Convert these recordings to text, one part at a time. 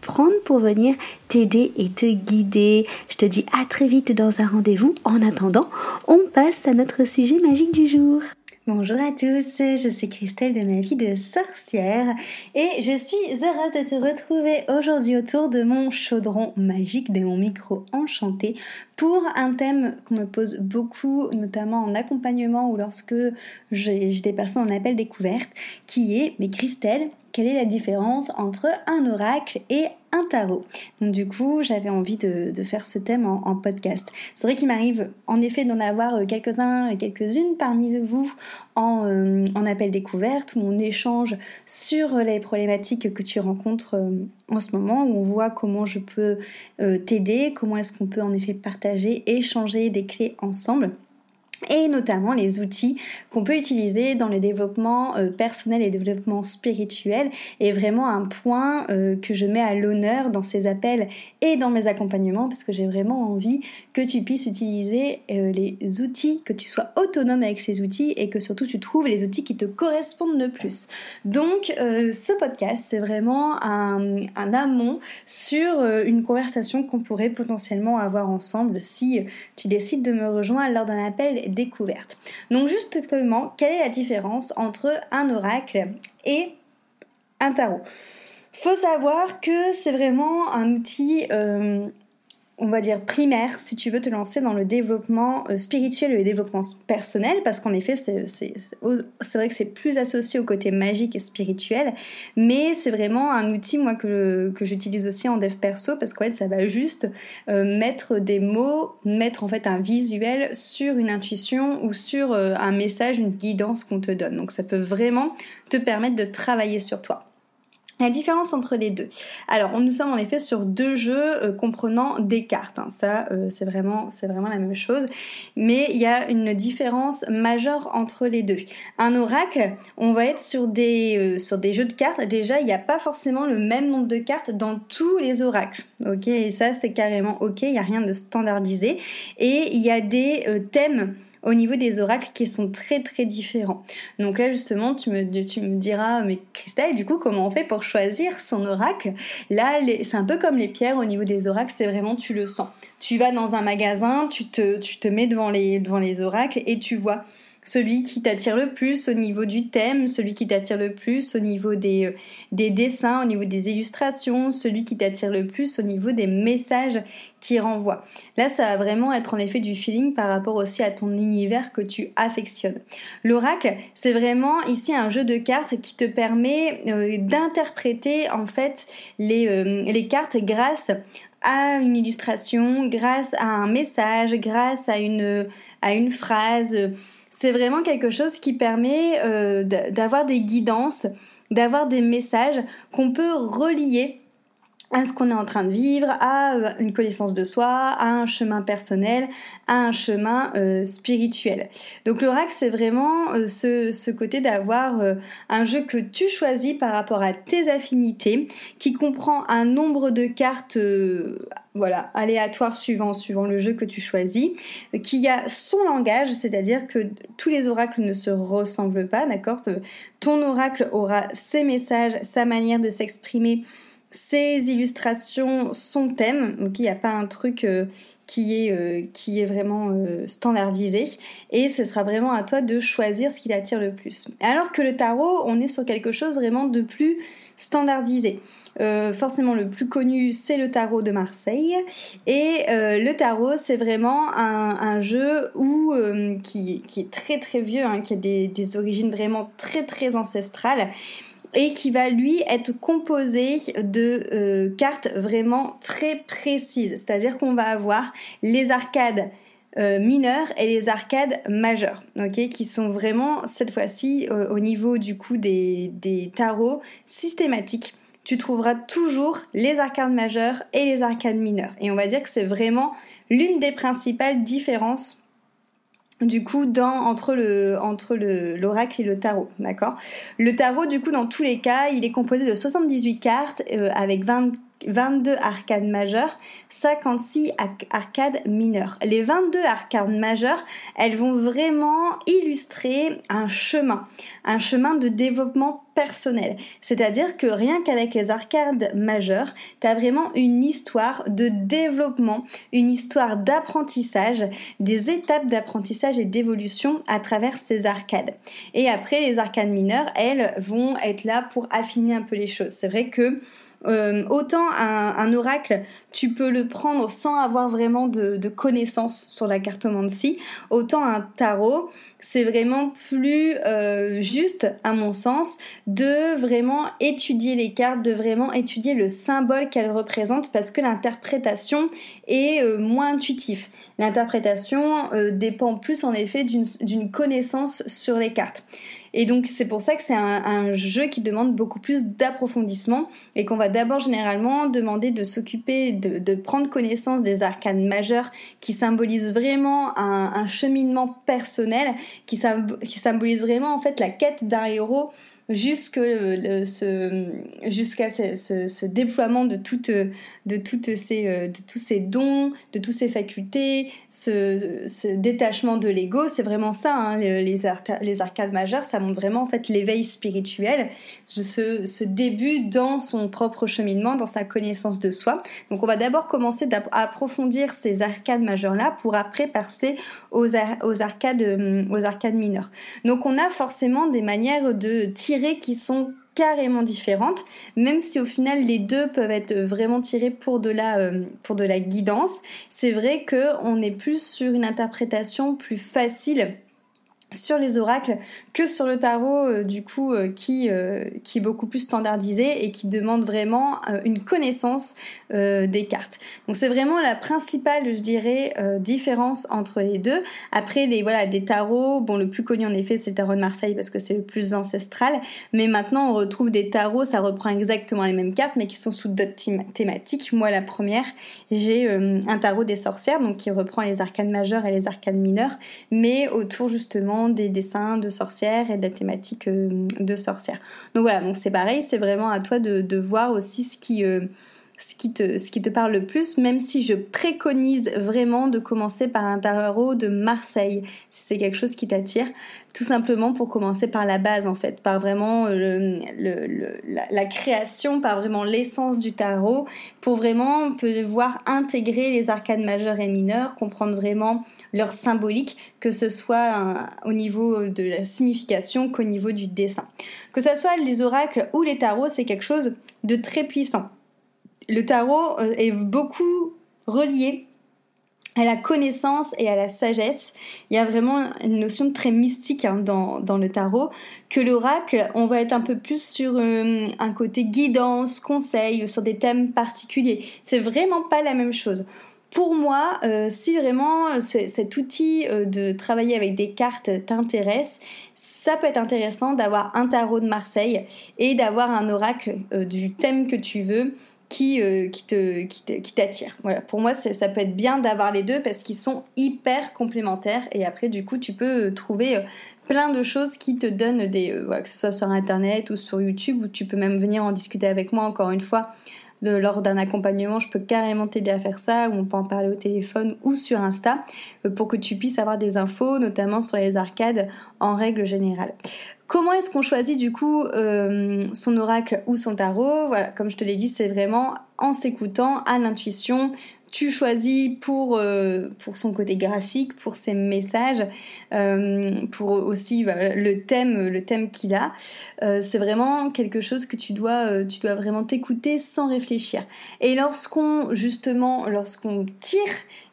prendre pour venir t'aider et te guider. Je te dis à très vite dans un rendez-vous. En attendant, on passe à notre sujet magique du jour. Bonjour à tous, je suis Christelle de ma vie de sorcière et je suis heureuse de te retrouver aujourd'hui autour de mon chaudron magique, de mon micro enchanté pour un thème qu'on me pose beaucoup, notamment en accompagnement ou lorsque j'ai des personnes en appel découverte, qui est, mais Christelle, quelle est la différence entre un oracle et un tarot. Donc du coup, j'avais envie de, faire ce thème en, podcast. C'est vrai qu'il m'arrive en effet d'en avoir euh, quelques-uns et quelques-unes parmi vous en, euh, appel découverte où on échange sur les problématiques que tu rencontres euh, en ce moment, où on voit comment je peux t'aider, comment est-ce qu'on peut en effet partager, échanger des clés ensemble et notamment les outils qu'on peut utiliser dans le développement euh, personnel et développement spirituel est vraiment un point euh, que je mets à l'honneur dans ces appels et dans mes accompagnements parce que j'ai vraiment envie que tu puisses utiliser euh, les outils, que tu sois autonome avec ces outils et que surtout tu trouves les outils qui te correspondent le plus. Donc ce podcast c'est vraiment un, amont sur une conversation qu'on pourrait potentiellement avoir ensemble si tu décides de me rejoindre lors d'un appel découverte. Donc justement, quelle est la différence entre un oracle et un tarot? Faut savoir que c'est vraiment un outil euh, on va dire primaire si tu veux te lancer dans le développement euh, spirituel et le développement personnel parce qu'en effet c'est vrai que c'est plus associé au côté magique et spirituel mais c'est vraiment un outil moi que, j'utilise aussi en dev perso parce qu'en fait ça va juste euh, mettre des mots mettre en fait un visuel sur une intuition ou sur euh, un message une guidance qu'on te donne. Donc ça peut vraiment te permettre de travailler sur toi la différence entre les deux. Alors, nous sommes en effet sur deux jeux euh, comprenant des cartes. Hein. Ça, euh, c'est vraiment, c'est vraiment la même chose. Mais il y a une différence majeure entre les deux. Un oracle, on va être sur des, euh, sur des jeux de cartes. Déjà, il n'y a pas forcément le même nombre de cartes dans tous les oracles. Ok, et ça, c'est carrément ok. Il n'y a rien de standardisé. Et il y a des thèmes au niveau des oracles qui sont très très différents. Donc là justement tu me, tu me diras mais Christelle du coup comment on fait pour choisir son oracle? Là c'est un peu comme les pierres au niveau des oracles, c'est vraiment tu le sens. Tu vas dans un magasin, tu te, tu te mets devant les, devant les oracles et tu vois celui qui t'attire le plus au niveau du thème, celui qui t'attire le plus au niveau des, euh, des dessins, au niveau des illustrations, celui qui t'attire le plus au niveau des messages qui renvoient. Là, ça va vraiment être en effet du feeling par rapport aussi à ton univers que tu affectionnes. L'oracle, c'est vraiment ici un jeu de cartes qui te permet euh, d'interpréter en fait les, euh, les cartes grâce à une illustration, grâce à un message, grâce à une phrase c'est vraiment quelque chose qui permet euh, d'avoir des guidances, d'avoir des messages qu'on peut relier à ce qu'on est en train de vivre, à euh, une connaissance de soi, à un chemin personnel, à un chemin euh, spirituel. Donc l'oracle, c'est vraiment ce, ce, côté d'avoir un jeu que tu choisis par rapport à tes affinités, qui comprend un nombre de cartes voilà, aléatoires suivant, suivant le jeu que tu choisis, qui a son langage, c'est-à-dire que tous les oracles ne se ressemblent pas, d'accord? Ton oracle aura ses messages, sa manière de s'exprimer, ces illustrations sont thèmes, donc il n'y a pas un truc euh, qui est, euh, qui est vraiment euh, standardisé et ce sera vraiment à toi de choisir ce qui l'attire le plus. Alors que le tarot, on est sur quelque chose vraiment de plus standardisé. Euh, forcément, le plus connu, c'est le tarot de Marseille. Et le tarot, c'est vraiment un, jeu où, qui, est très très vieux, hein, qui a des, origines vraiment très très ancestrales et qui va lui être composé de euh, cartes vraiment très précises. C'est-à-dire qu'on va avoir les arcades euh, mineures et les arcades majeures, qui sont vraiment cette fois-ci euh, au niveau du coup des tarots systématiques. Tu trouveras toujours les arcades majeures et les arcades mineures. Et on va dire que c'est vraiment l'une des principales différences du coup dans entre le entre le l'oracle et le tarot, d'accord? Le tarot du coup dans tous les cas, il est composé de 78 cartes euh, avec 20 22 arcades majeures, 56 arcades mineures. Les 22 arcades majeures, elles vont vraiment illustrer un chemin, un chemin de développement personnel. C'est-à-dire que rien qu'avec les arcades majeures, tu as vraiment une histoire de développement, une histoire d'apprentissage, des étapes d'apprentissage et d'évolution à travers ces arcades. Et après, les arcades mineures, elles vont être là pour affiner un peu les choses. C'est vrai que autant un, oracle, tu peux le prendre sans avoir vraiment de, connaissances sur la cartomancie, autant un tarot, c'est vraiment plus euh, juste, à mon sens, de vraiment étudier les cartes, de vraiment étudier le symbole qu'elles représentent, parce que l'interprétation est euh, moins intuitive. L'interprétation dépend plus en effet d'une connaissance sur les cartes. Et donc c'est pour ça que c'est un, jeu qui demande beaucoup plus d'approfondissement et qu'on va d'abord généralement demander de s'occuper, de, prendre connaissance des arcanes majeures qui symbolisent vraiment un, cheminement personnel, qui, qui symbolise vraiment en fait la quête d'un héros jusqu'à ce, déploiement de, toutes, de, toutes ces, euh, de tous ces dons, de toutes ces facultés, ce, détachement de l'ego, c'est vraiment ça, hein, les, les, arcades majeures, ça montre vraiment en fait l'éveil spirituel, ce, ce début dans son propre cheminement, dans sa connaissance de soi. Donc on va d'abord commencer à approfondir ces arcades majeures-là pour après passer aux, aux, arcades, aux arcades mineures. Donc on a forcément des manières de tirer qui sont carrément différentes, même si au final les deux peuvent être vraiment tirés pour de la, euh, pour de la guidance. C'est vrai qu'on est plus sur une interprétation plus facile sur les oracles que sur le tarot euh, du coup euh, qui euh, qui est beaucoup plus standardisé et qui demande vraiment une connaissance des cartes. Donc c'est vraiment la principale je dirais différence entre les deux. Après voilà des tarots, bon le plus connu en effet c'est le tarot de Marseille parce que c'est le plus ancestral, mais maintenant on retrouve des tarots, ça reprend exactement les mêmes cartes mais qui sont sous d'autres thématiques. Moi la première, j'ai un tarot des sorcières donc qui reprend les arcanes majeures et les arcanes mineures mais autour justement des dessins de sorcières et de la thématique euh, de sorcières. Donc voilà, donc c'est pareil, c'est vraiment à toi de, voir aussi ce qui, euh, ce, qui te, parle le plus, même si je préconise vraiment de commencer par un tarot de Marseille, si c'est quelque chose qui t'attire, tout simplement pour commencer par la base en fait, par vraiment euh, la, création, par vraiment l'essence du tarot, pour vraiment pouvoir intégrer les arcades majeures et mineures, comprendre vraiment leur symbolique, que ce soit au niveau de la signification qu'au niveau du dessin. Que ce soit les oracles ou les tarots, c'est quelque chose de très puissant. Le tarot euh, est beaucoup relié à la connaissance et à la sagesse. Il y a vraiment une notion très mystique hein, dans, le tarot. Que l'oracle, on va être un peu plus sur euh, un côté guidance, conseil, sur des thèmes particuliers. C'est vraiment pas la même chose. Pour moi, euh, si vraiment cet outil de travailler avec des cartes t'intéresse, ça peut être intéressant d'avoir un tarot de Marseille et d'avoir un oracle du thème que tu veux qui, euh, te qui t'attire. Voilà, pour moi ça peut être bien d'avoir les deux parce qu'ils sont hyper complémentaires et après du coup tu peux euh, trouver euh, plein de choses qui te donnent des voilà, que ce soit sur internet ou sur YouTube ou tu peux même venir en discuter avec moi encore une fois de, lors d'un accompagnement, je peux carrément t'aider à faire ça, ou on peut en parler au téléphone ou sur Insta, pour que tu puisses avoir des infos, notamment sur les arcades en règle générale. Comment est-ce qu'on choisit du coup euh, son oracle ou son tarot? Voilà, comme je te l'ai dit, c'est vraiment en s'écoutant à l'intuition. tu choisis pour, euh, pour son côté graphique, pour ses messages, euh, pour aussi le thème, le thème qu'il a. Euh, c'est vraiment quelque chose que tu dois, tu dois vraiment t'écouter sans réfléchir. Et lorsqu'on, justement, lorsqu'on tire,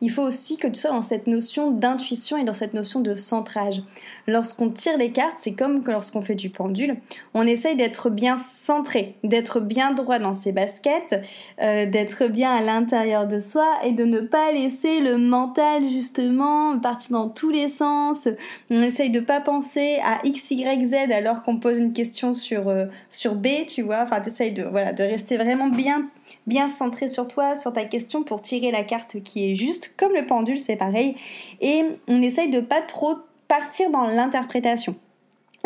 il faut aussi que tu sois dans cette notion d'intuition et dans cette notion de centrage. Lorsqu'on tire les cartes, c'est comme lorsqu'on fait du pendule, on essaye d'être bien centré, d'être bien droit dans ses baskets, d'être bien à l'intérieur de soi et de ne pas laisser le mental justement partir dans tous les sens. On essaye de pas penser à X, Y, Z alors qu'on pose une question sur, euh, sur B, tu vois. Enfin, t'essayes de, voilà, de rester vraiment bien, bien centré sur toi, sur ta question pour tirer la carte qui est juste. Comme le pendule, c'est pareil. Et on essaye de pas trop partir dans l'interprétation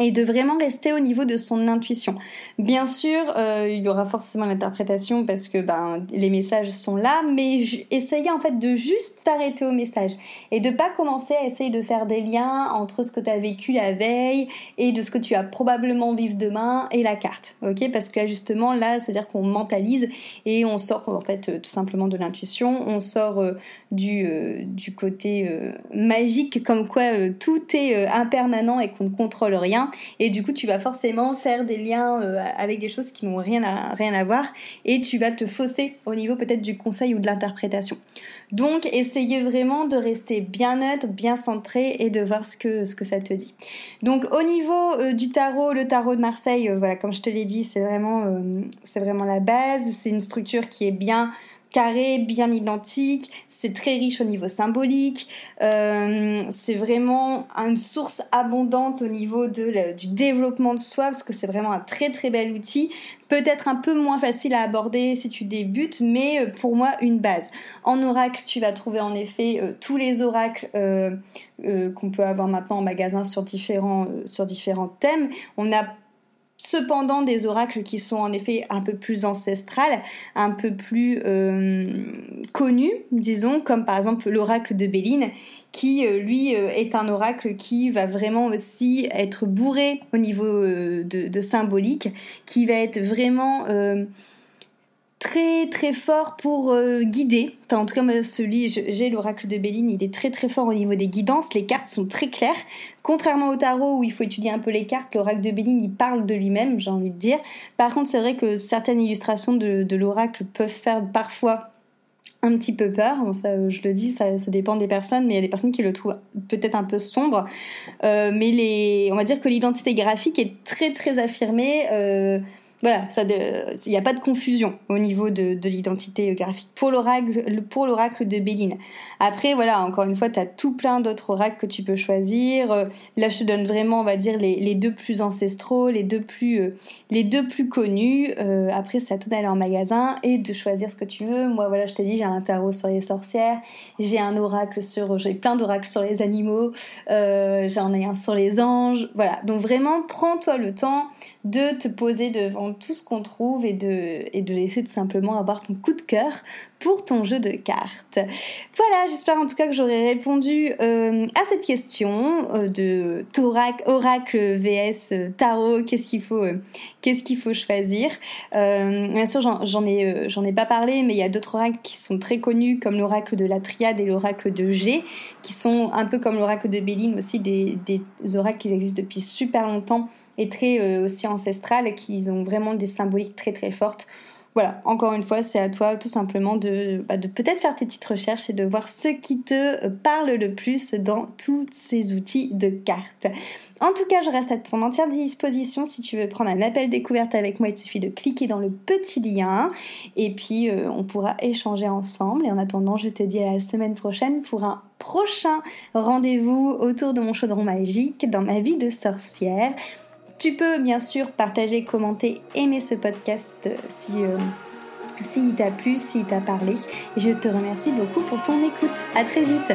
et de vraiment rester au niveau de son intuition. Bien sûr, euh, il y aura forcément l'interprétation parce que ben, les messages sont là, mais essayez en fait de juste t'arrêter au message et de pas commencer à essayer de faire des liens entre ce que tu as vécu la veille et de ce que tu as probablement vivre demain et la carte, ok? Parce que justement là, c'est-à-dire qu'on mentalise et on sort en fait euh, tout simplement de l'intuition, on sort euh, du côté magique comme quoi tout est impermanent et qu'on ne contrôle rien et du coup tu vas forcément faire des liens euh, avec des choses qui n'ont rien à, rien à voir et tu vas te fausser au niveau peut-être du conseil ou de l'interprétation. Donc essayez vraiment de rester bien neutre, bien centré et de voir ce que, ça te dit. Donc au niveau euh, du tarot, le tarot de Marseille, euh, voilà, comme je te l'ai dit, c'est vraiment, c'est vraiment la base, c'est une structure qui est bien carré, bien identique, c'est très riche au niveau symbolique, euh, c'est vraiment une source abondante au niveau du développement de soi, parce que c'est vraiment un très très bel outil, peut-être un peu moins facile à aborder si tu débutes, mais euh, pour moi une base. En oracle, tu vas trouver en effet euh, tous les oracles qu'on peut avoir maintenant en magasin sur différents, sur différents thèmes. On a cependant des oracles qui sont en effet un peu plus ancestrales, un peu plus euh, connus, disons, comme par exemple l'oracle de Béline, qui euh, lui euh, est un oracle qui va vraiment aussi être bourré au niveau de, de, symbolique, qui va être vraiment très très fort pour euh, guider. Enfin, en tout cas, celui, j'ai l'oracle de Béline, il est très très fort au niveau des guidances. Les cartes sont très claires. Contrairement au tarot où il faut étudier un peu les cartes, l'oracle de Béline, il parle de lui-même, j'ai envie de dire. Par contre, c'est vrai que certaines illustrations de, l'oracle peuvent faire parfois un petit peu peur. Ça, je le dis, ça, dépend des personnes, mais il y a des personnes qui le trouvent peut-être un peu sombre. Euh, mais les, on va dire que l'identité graphique est très très affirmée. Euh, voilà, il n'y a pas de confusion au niveau de, l'identité graphique pour l'oracle, pour l'oracle de Béline. Après, voilà, encore une fois, tu as tout plein d'autres oracles que tu peux choisir. Euh, là, je te donne vraiment, on va dire, les, deux plus ancestraux, les deux plus, euh, les deux plus connus. Euh, après, c'est à toi d'aller en magasin et de choisir ce que tu veux. Moi, voilà, je t'ai dit, j'ai un tarot sur les sorcières, j'ai un oracle sur, j'ai plein d'oracles sur les animaux, j'en ai un sur les anges. Voilà, donc vraiment, prends-toi le temps de te poser devant tout ce qu'on trouve et de, et de laisser tout simplement avoir ton coup de cœur pour ton jeu de cartes. Voilà, j'espère en tout cas que j'aurai répondu euh, à cette question euh, de oracle vs euh, tarot, qu'est-ce qu'il faut, choisir. bien sûr, j'en ai, j'en ai pas parlé, mais il y a d'autres oracles qui sont très connus comme l'oracle de la triade et l'oracle de G, qui sont un peu comme l'oracle de Béline aussi des, des oracles qui existent depuis super longtemps et très aussi ancestrales, qui ont vraiment des symboliques très très fortes voilà, encore une fois, c'est à toi tout simplement de, bah, de peut-être faire tes petites recherches et de voir ce qui te parle le plus dans tous ces outils de cartes. En tout cas, je reste à ton entière disposition si tu veux prendre un appel découverte avec moi. Il suffit de cliquer dans le petit lien et puis euh, on pourra échanger ensemble. Et en attendant, je te dis à la semaine prochaine pour un prochain rendez-vous autour de mon chaudron magique dans ma vie de sorcière. Tu peux bien sûr partager, commenter, aimer ce podcast si, euh, s'il t'a plu, s'il t'a parlé. je te remercie beaucoup pour ton écoute. À très vite